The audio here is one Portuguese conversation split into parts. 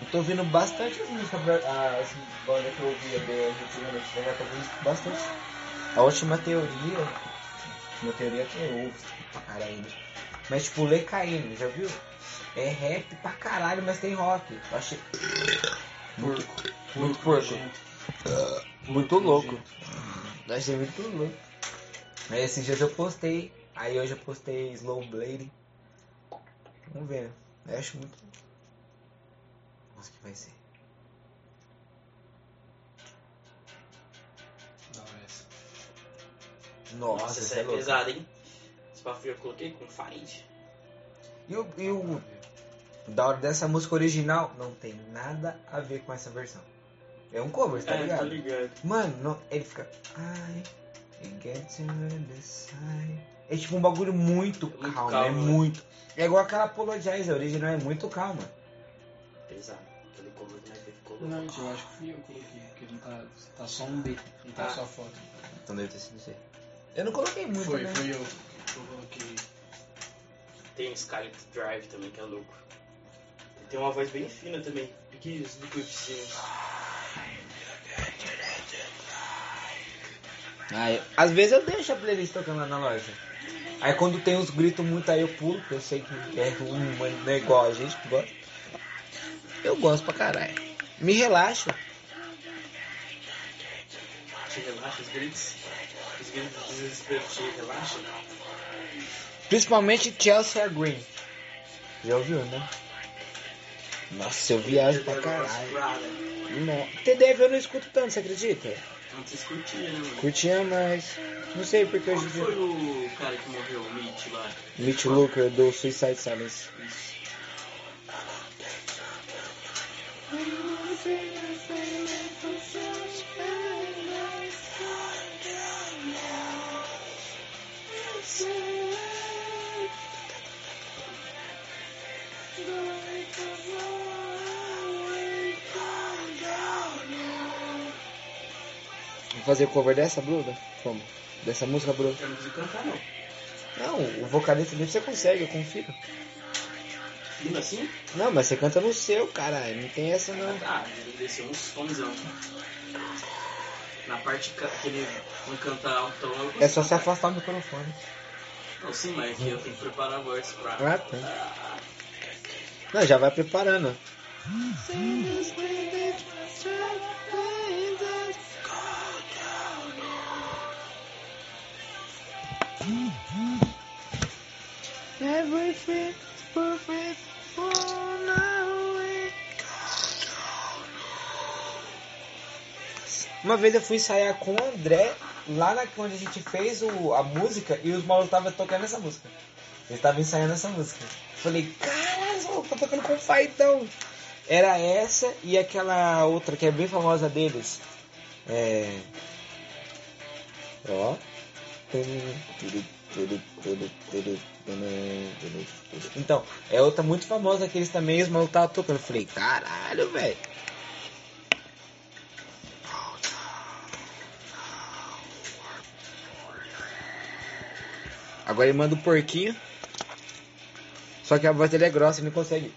Eu tô ouvindo bastante as músicas, as bandas que eu ouvia BR ultimamente, né? Tô ouvindo bastante. A última teoria, uma teoria que eu ouvo pra caralho. né? Mas tipo, Lecaíno, já viu? É rap pra caralho, mas tem rock. Eu achei muito, muito porco. Muito louco. Eu achei muito louco. Aí esses dias eu postei, aí hoje eu postei Slow Blade. Vamos ver. Eu acho muito. Nossa, que vai ser. Não, essa. Nossa, Nossa, essa é é pesada, hein? Esse papo eu coloquei com Find. E o, e o da hora dessa música original não tem nada a ver com essa versão. É um cover, tá é, ligado? tô ligado. Mano, não, ele fica. I get to the side. É tipo um bagulho muito, Muito calmo, calmo, é né? muito. É igual aquela Apologize, a original é muito calma. Pesado. Não, gente, eu acho que fui eu que coloquei, porque não tá, tá só um B, não tá Ah. só foto. Então deve ter sido você. Eu não coloquei muito, Foi, né? foi eu que eu coloquei. Tem Scarlet Drive também, que é louco. Ele tem uma voz bem fina também. Pique do coeficiente. Ah, eu- às vezes eu deixo a playlist tocando lá na loja. Aí quando tem uns gritos muito aí eu pulo, porque eu sei que é ruim, mas não é igual a gente que gosta. Eu gosto pra caralho. Me relaxo. Te relaxa, os gritos. Os gritos de desespero te relaxa. Principalmente Chelsea Green. Já ouviu, né? Nossa, eu viajo pra caralho. Não. TDF eu não escuto tanto, você acredita? Antes curtia, né, mano? Curtia, mas não sei porque hoje Qual foi dia. o cara que morreu, o Mitch lá? Mitch Looker do Suicide Silence. Isso. Vou fazer cover dessa, Bruda? Como? Dessa música, cantar, não. Não, o vocalista dele você consegue, eu confio. Fino assim? Não, mas você canta no seu, caralho. Não tem essa não. Ah, ele desceu uns fonzão. Na parte que ele não canta alto, eu consigo É só se afastar o microfone. Não, sim, mas aqui eu tenho que preparar a voz pra... Ah, tá. Não, já vai preparando. Everything Uma vez eu fui ensaiar com o André lá na onde a gente fez o, a música e os malucos estavam tocando essa música. Eles estavam ensaiando essa música. Falei, caralho, tá tocando com faitão. Era essa e aquela outra que é bem famosa deles. É. Ó. Então, é outra muito famosa que eles também, os malucos estavam tocando. Falei, caralho, velho. Agora ele manda o porquinho. Só que a voz dele é grossa, ele não consegue.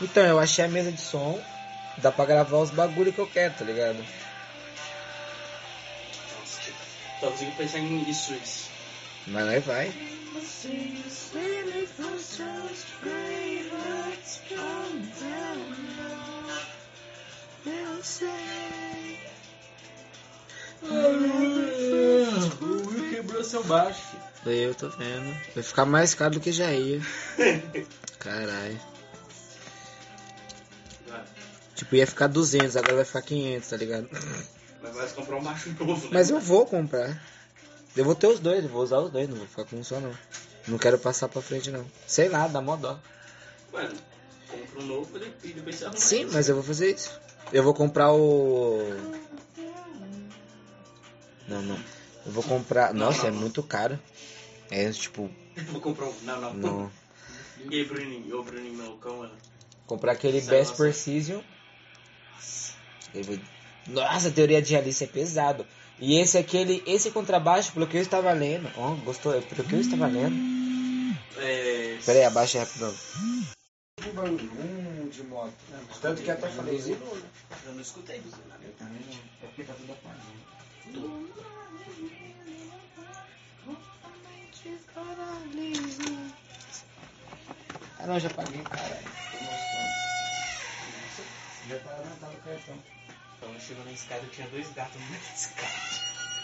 Então, eu achei a mesa de som. Dá pra gravar os bagulho que eu quero, tá ligado? Só consigo pensar em isso, isso. Mas vai. O Will quebrou seu baixo. Eu tô vendo. Vai ficar mais caro do que já ia. Caralho. Tipo, ia ficar 200, agora vai ficar 500, tá ligado? Mas vai comprar um baixo novo, né? Mas eu vou comprar. Eu vou ter os dois, eu vou usar os dois, não vou ficar com um só não. Não quero passar pra frente não. Sei lá, dá mó dó. Mano, compra um novo e depois você arruma Sim, mas eu vou fazer isso. Eu vou comprar o. Não, não. Eu vou comprar. Não, Nossa, não, é não. muito caro. É tipo. Eu vou comprar um... Não, não. Não. E aí, Bruninho? Ô, Bruninho, não, calma. Comprar aquele é Best. Precision. Eu vou- Nossa, a teoria de Alice é pesado. E esse aquele, esse contrabaixo, pelo que eu estava lendo. Ó, gostou? Pelo que eu estava lendo. É... Pera aí, abaixa rapidão. Um barulho, de moto. Tanto que até falei isso. Eu não escutei buzinar. Eu também não. É porque tá tudo apagado. Ah não, já paguei, caralho. Já tá tá no cartão. Então chegou na escada e tinha dois gatos na escada.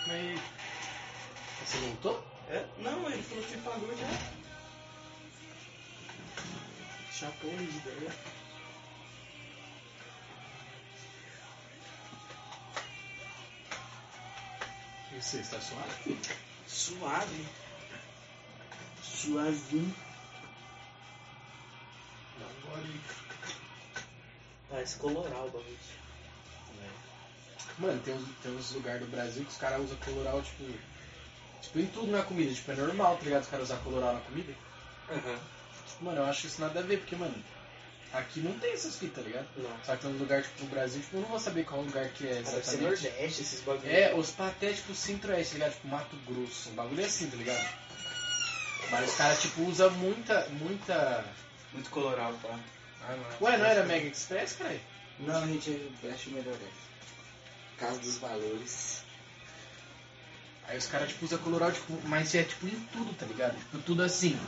Mas. Você voltou? É? Não, ele falou que pagou já. Chapou de ideia. E você, está suave? Suave. Suavinho. Um. Parece coloral o bagulho. Mano, tem uns, tem uns lugares do Brasil que os caras usam coloral, tipo. Tipo, em tudo na comida. Tipo, é normal, tá ligado? Os caras usam coloral na comida. Aham. Tipo, mano, eu acho isso nada a ver, porque, mano, aqui não tem essas fitas, tá ligado? Não. Só que tem um lugar, tipo, no Brasil, tipo, eu não vou saber qual lugar que é Deve exatamente. Nordeste, esses bagulhos. É, os paté, tipo, centro-oeste, tá ligado? Tipo, Mato Grosso, um bagulho assim, tá ligado? Mas os caras, tipo, usam muita, muita... Muito coloral, tá? Ah, não. Ué, não era Mega Express, cara? Não, a gente veste melhor essa. Casa dos valores. Aí os caras, tipo, usam coloral, tipo, mas é, tipo, em tudo, tá ligado? Tipo, tudo assim.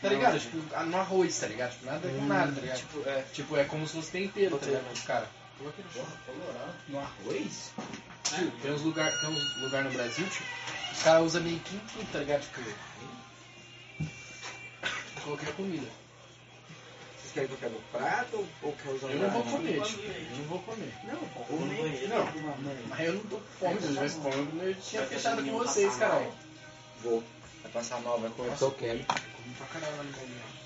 Tá ligado? Não. Tipo, ah, no arroz, tá ligado? Tipo, nada com nada, tá ligado? Tipo, é. tipo, é como se fosse tempero, tá ligado? Os caras. Coloquei no. No arroz? É. Tem uns lugar, tem uns lugar no Brasil, tipo, os caras usam meio que em tudo, tá ligado? Tipo, qualquer comida. Vocês querem que eu pegue o prato ou- ou quer usar Eu não vou comer, não tipo, eu não vou comer. Não, no comer. Não, mas eu não tô com fome, se eu tivesse fome, eu tinha Vai fechado com vocês, passar mal. caralho. Vou. Vai passar mal, vai comer eu quero. Comi pra caralho banheiro.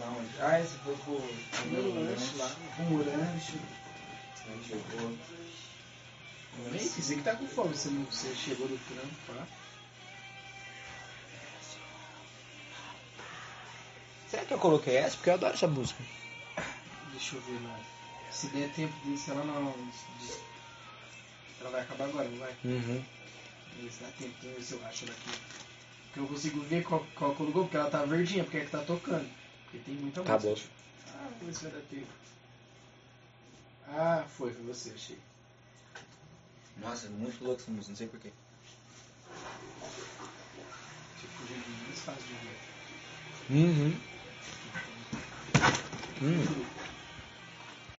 Não, ah, esse foi pro Meu lanche lá. Um lanche. Lanche eu vou. Eu nem sei que tá com fome, você, não, você chegou do trampo, pá. Será que eu coloquei essa? Porque eu adoro essa música. Deixa eu ver, mano. Se der tempo disso, ela não. Ela vai acabar agora, não vai? Uhum. Se dá tempo, vamos ver se eu acho ela aqui. Porque eu consigo ver qual, qual colocou, porque ela tá verdinha, porque é que tá tocando. Porque tem muita música. Acabou. Ah, vamos ver se vai dar tempo. Ah, foi, foi você, achei. Nossa, é muito louco essa música, não sei porquê. Tipo, o jeito mais fácil de ver. Uhum. Hum.